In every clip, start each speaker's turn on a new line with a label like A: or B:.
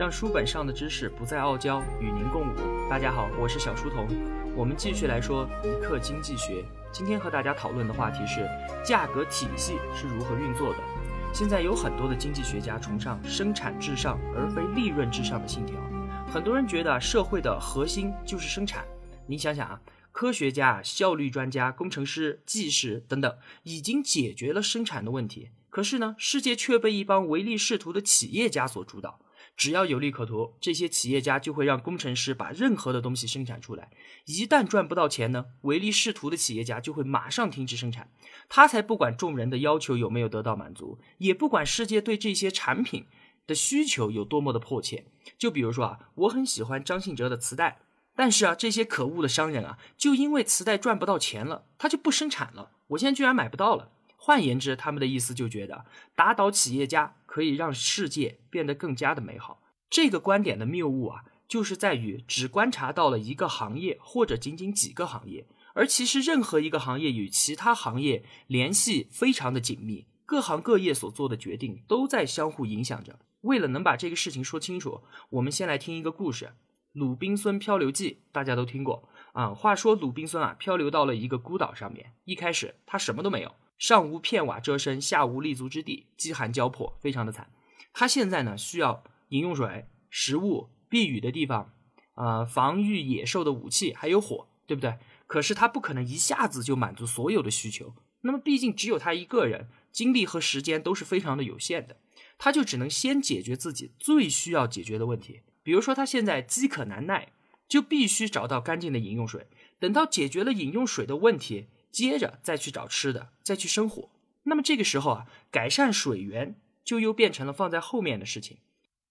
A: 让书本上的知识不再傲娇，与您共舞。大家好，我是小书童，我们继续来说一课经济学。今天和大家讨论的话题是价格体系是如何运作的。现在有很多的经济学家崇尚生产至上而非利润至上的信条，很多人觉得社会的核心就是生产。你想想啊，科学家、效率专家、工程师、技师等等，已经解决了生产的问题。可是呢，世界却被一帮唯利是图的企业家所主导。只要有利可图，这些企业家就会让工程师把任何的东西生产出来。一旦赚不到钱呢，唯利是图的企业家就会马上停止生产。他才不管众人的要求有没有得到满足，也不管世界对这些产品的需求有多么的迫切。就比如说啊，我很喜欢张信哲的磁带，但是啊，这些可恶的商人啊，就因为磁带赚不到钱了，他就不生产了。我现在居然买不到了。换言之，他们的意思就觉得打倒企业家可以让世界变得更加的美好。这个观点的谬误啊，就是在于只观察到了一个行业或者仅仅几个行业，而其实任何一个行业与其他行业联系非常的紧密，各行各业所做的决定都在相互影响着。为了能把这个事情说清楚，我们先来听一个故事，《鲁滨孙漂流记》，大家都听过啊。话说鲁滨孙啊，漂流到了一个孤岛上面，一开始他什么都没有。上无片瓦遮身，下无立足之地，饥寒交迫，非常的惨。他现在呢，需要饮用水、食物、避雨的地方，呃，防御野兽的武器，还有火，对不对？可是他不可能一下子就满足所有的需求。那么，毕竟只有他一个人，精力和时间都是非常的有限的，他就只能先解决自己最需要解决的问题。比如说，他现在饥渴难耐，就必须找到干净的饮用水。等到解决了饮用水的问题。接着再去找吃的，再去生火。那么这个时候啊，改善水源就又变成了放在后面的事情。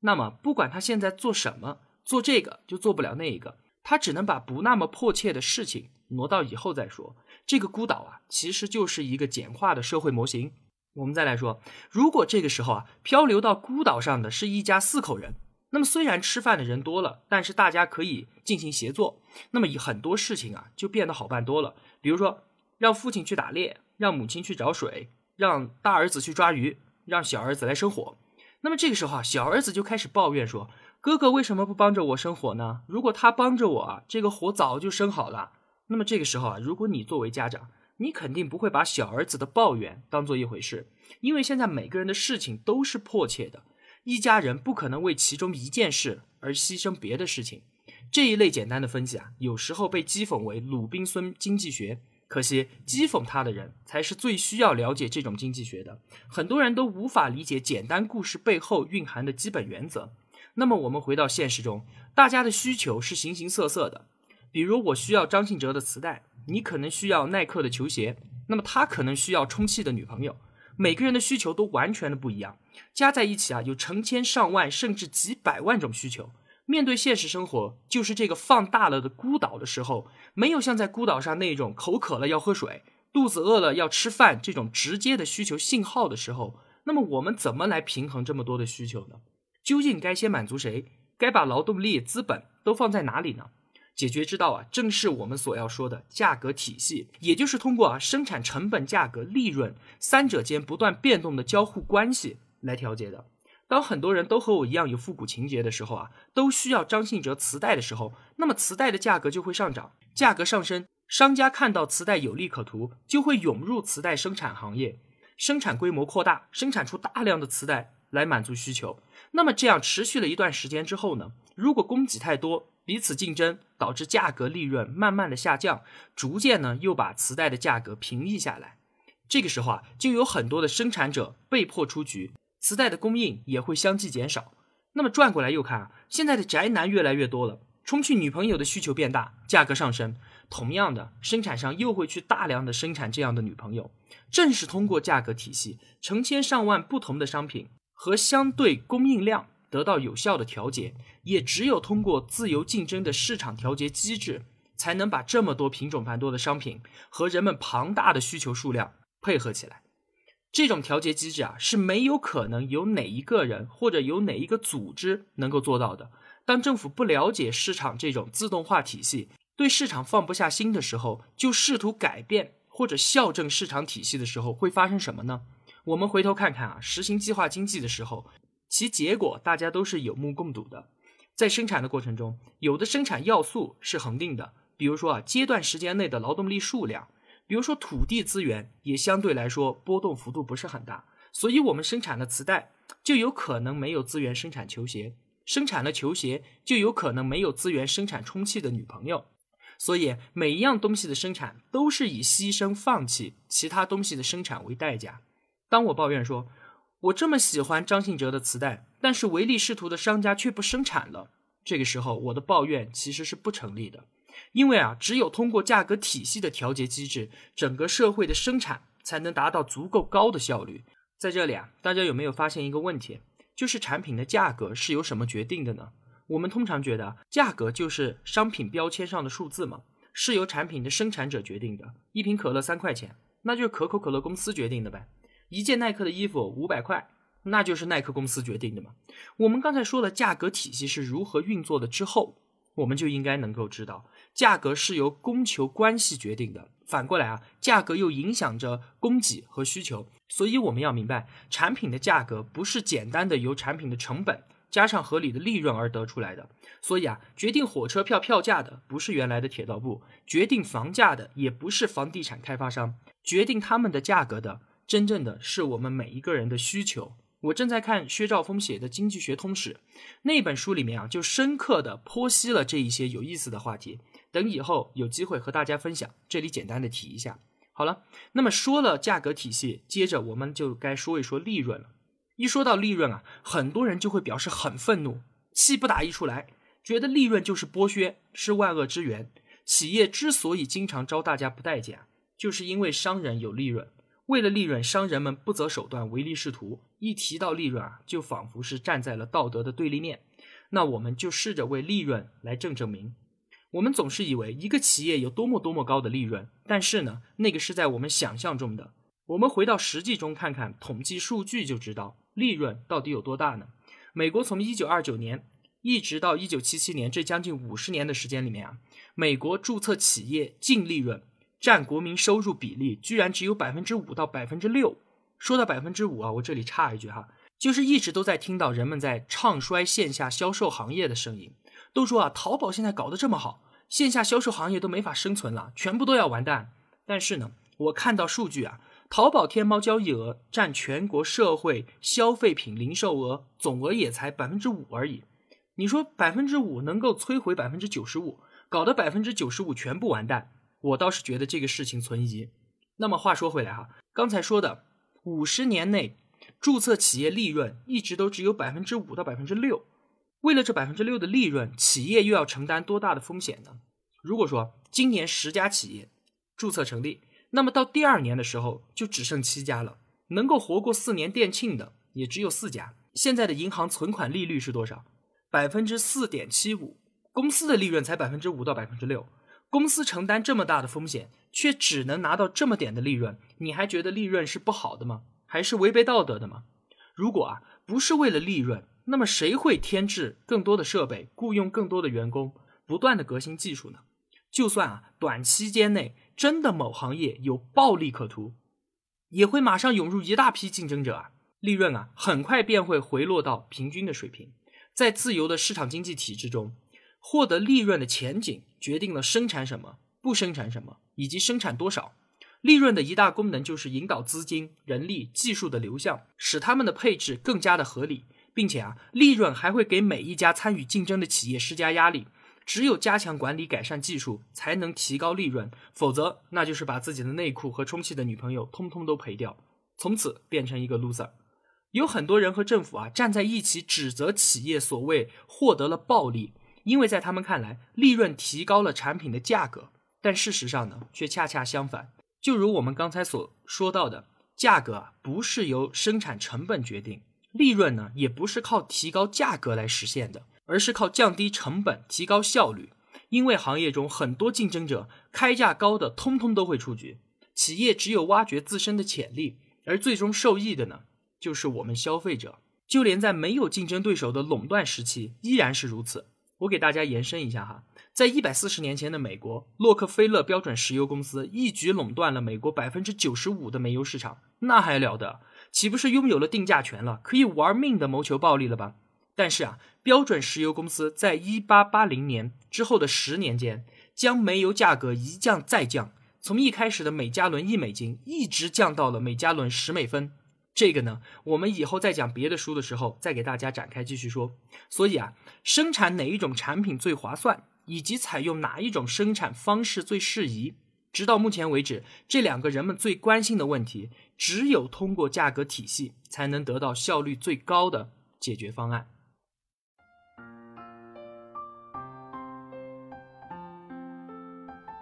A: 那么不管他现在做什么，做这个就做不了那一个，他只能把不那么迫切的事情挪到以后再说。这个孤岛啊，其实就是一个简化的社会模型。我们再来说，如果这个时候啊，漂流到孤岛上的是一家四口人，那么虽然吃饭的人多了，但是大家可以进行协作，那么以很多事情啊就变得好办多了。比如说。让父亲去打猎，让母亲去找水，让大儿子去抓鱼，让小儿子来生火。那么这个时候啊，小儿子就开始抱怨说：“哥哥为什么不帮着我生火呢？如果他帮着我啊，这个火早就生好了。”那么这个时候啊，如果你作为家长，你肯定不会把小儿子的抱怨当做一回事，因为现在每个人的事情都是迫切的，一家人不可能为其中一件事而牺牲别的事情。这一类简单的分析啊，有时候被讥讽为鲁滨孙经济学。可惜，讥讽他的人才是最需要了解这种经济学的。很多人都无法理解简单故事背后蕴含的基本原则。那么，我们回到现实中，大家的需求是形形色色的。比如，我需要张信哲的磁带，你可能需要耐克的球鞋，那么他可能需要充气的女朋友。每个人的需求都完全的不一样，加在一起啊，有成千上万甚至几百万种需求。面对现实生活，就是这个放大了的孤岛的时候，没有像在孤岛上那种口渴了要喝水、肚子饿了要吃饭这种直接的需求信号的时候，那么我们怎么来平衡这么多的需求呢？究竟该先满足谁？该把劳动力、资本都放在哪里呢？解决之道啊，正是我们所要说的价格体系，也就是通过啊生产成本、价格、利润三者间不断变动的交互关系来调节的。当很多人都和我一样有复古情节的时候啊，都需要张信哲磁带的时候，那么磁带的价格就会上涨，价格上升，商家看到磁带有利可图，就会涌入磁带生产行业，生产规模扩大，生产出大量的磁带来满足需求。那么这样持续了一段时间之后呢，如果供给太多，彼此竞争，导致价格利润慢慢的下降，逐渐呢又把磁带的价格平抑下来，这个时候啊，就有很多的生产者被迫出局。磁带的供应也会相继减少，那么转过来又看啊，现在的宅男越来越多了，充去女朋友的需求变大，价格上升，同样的生产商又会去大量的生产这样的女朋友。正是通过价格体系，成千上万不同的商品和相对供应量得到有效的调节，也只有通过自由竞争的市场调节机制，才能把这么多品种繁多的商品和人们庞大的需求数量配合起来。这种调节机制啊，是没有可能有哪一个人或者有哪一个组织能够做到的。当政府不了解市场这种自动化体系，对市场放不下心的时候，就试图改变或者校正市场体系的时候，会发生什么呢？我们回头看看啊，实行计划经济的时候，其结果大家都是有目共睹的。在生产的过程中，有的生产要素是恒定的，比如说啊，阶段时间内的劳动力数量，比如说土地资源也相对来说波动幅度不是很大，所以我们生产的磁带就有可能没有资源生产球鞋，生产了球鞋就有可能没有资源生产充气的女朋友。所以每一样东西的生产都是以牺牲、放弃其他东西的生产为代价。当我抱怨说，我这么喜欢张信哲的磁带，但是唯利是图的商家却不生产了。这个时候，我的抱怨其实是不成立的，因为啊，只有通过价格体系的调节机制，整个社会的生产才能达到足够高的效率。在这里啊，大家有没有发现一个问题？就是产品的价格是由什么决定的呢？我们通常觉得价格就是商品标签上的数字嘛，是由产品的生产者决定的。一瓶可乐三块钱，那就是可口可乐公司决定的呗。一件耐克的衣服五百块，那就是耐克公司决定的嘛。我们刚才说了价格体系是如何运作的之后，我们就应该能够知道，价格是由供求关系决定的。反过来啊，价格又影响着供给和需求。所以我们要明白，产品的价格不是简单的由产品的成本加上合理的利润而得出来的。所以啊，决定火车票票价的不是原来的铁道部，决定房价的也不是房地产开发商，决定他们的价格的。真正的是我们每一个人的需求。我正在看薛兆丰写的《经济学通史》那本书里面啊，就深刻的剖析了这一些有意思的话题。等以后有机会和大家分享，这里简单的提一下。好了，那么说了价格体系，接着我们就该说一说利润了。一说到利润啊，很多人就会表示很愤怒，气不打一处来，觉得利润就是剥削，是万恶之源。企业之所以经常招大家不待见，就是因为商人有利润。为了利润，商人们不择手段，唯利是图。一提到利润啊，就仿佛是站在了道德的对立面。那我们就试着为利润来证证明。我们总是以为一个企业有多么多么高的利润，但是呢，那个是在我们想象中的。我们回到实际中看看统计数据，就知道利润到底有多大呢？美国从一九二九年一直到一九七七年这将近五十年的时间里面啊，美国注册企业净利润。占国民收入比例居然只有百分之五到百分之六。说到百分之五啊，我这里插一句哈，就是一直都在听到人们在唱衰线下销售行业的声音，都说啊，淘宝现在搞得这么好，线下销售行业都没法生存了，全部都要完蛋。但是呢，我看到数据啊，淘宝天猫交易额占全国社会消费品零售额总额也才百分之五而已。你说百分之五能够摧毁百分之九十五，搞得百分之九十五全部完蛋？我倒是觉得这个事情存疑。那么话说回来哈，刚才说的五十年内注册企业利润一直都只有百分之五到百分之六，为了这百分之六的利润，企业又要承担多大的风险呢？如果说今年十家企业注册成立，那么到第二年的时候就只剩七家了，能够活过四年店庆的也只有四家。现在的银行存款利率是多少？百分之四点七五，公司的利润才百分之五到百分之六。公司承担这么大的风险，却只能拿到这么点的利润，你还觉得利润是不好的吗？还是违背道德的吗？如果啊不是为了利润，那么谁会添置更多的设备，雇佣更多的员工，不断的革新技术呢？就算啊短期间内真的某行业有暴利可图，也会马上涌入一大批竞争者啊，利润啊很快便会回落到平均的水平。在自由的市场经济体制中。获得利润的前景决定了生产什么、不生产什么，以及生产多少。利润的一大功能就是引导资金、人力、技术的流向，使他们的配置更加的合理，并且啊，利润还会给每一家参与竞争的企业施加压力。只有加强管理、改善技术，才能提高利润，否则那就是把自己的内裤和充气的女朋友通通都赔掉，从此变成一个 loser。有很多人和政府啊站在一起，指责企业所谓获得了暴利。因为在他们看来，利润提高了产品的价格，但事实上呢，却恰恰相反。就如我们刚才所说到的，价格啊不是由生产成本决定，利润呢也不是靠提高价格来实现的，而是靠降低成本、提高效率。因为行业中很多竞争者开价高的，通通都会出局，企业只有挖掘自身的潜力，而最终受益的呢，就是我们消费者。就连在没有竞争对手的垄断时期，依然是如此。我给大家延伸一下哈，在一百四十年前的美国，洛克菲勒标准石油公司一举垄断了美国百分之九十五的煤油市场，那还了得！岂不是拥有了定价权了，可以玩命的谋求暴利了吧？但是啊，标准石油公司在一八八零年之后的十年间，将煤油价格一降再降，从一开始的每加仑一美金，一直降到了每加仑十美分。这个呢，我们以后再讲别的书的时候，再给大家展开继续说。所以啊，生产哪一种产品最划算，以及采用哪一种生产方式最适宜，直到目前为止，这两个人们最关心的问题，只有通过价格体系，才能得到效率最高的解决方案。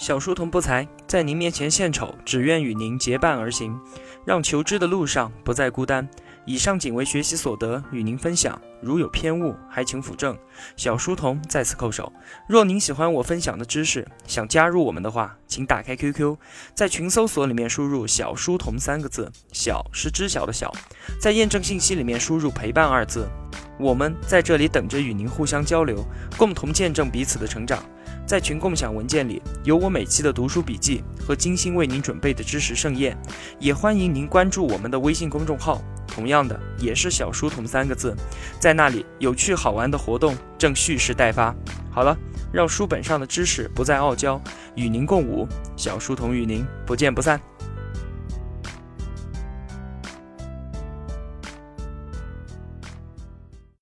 B: 小书童不才，在您面前献丑，只愿与您结伴而行，让求知的路上不再孤单。以上仅为学习所得，与您分享。如有偏误，还请斧正。小书童在此叩首。若您喜欢我分享的知识，想加入我们的话，请打开 QQ，在群搜索里面输入“小书童”三个字，小是知晓的小，在验证信息里面输入“陪伴”二字。我们在这里等着与您互相交流，共同见证彼此的成长。在群共享文件里有我每期的读书笔记和精心为您准备的知识盛宴，也欢迎您关注我们的微信公众号，同样的也是小书童三个字，在那里有趣好玩的活动正蓄势待发。好了，让书本上的知识不再傲娇，与您共舞，小书童与您不见不散。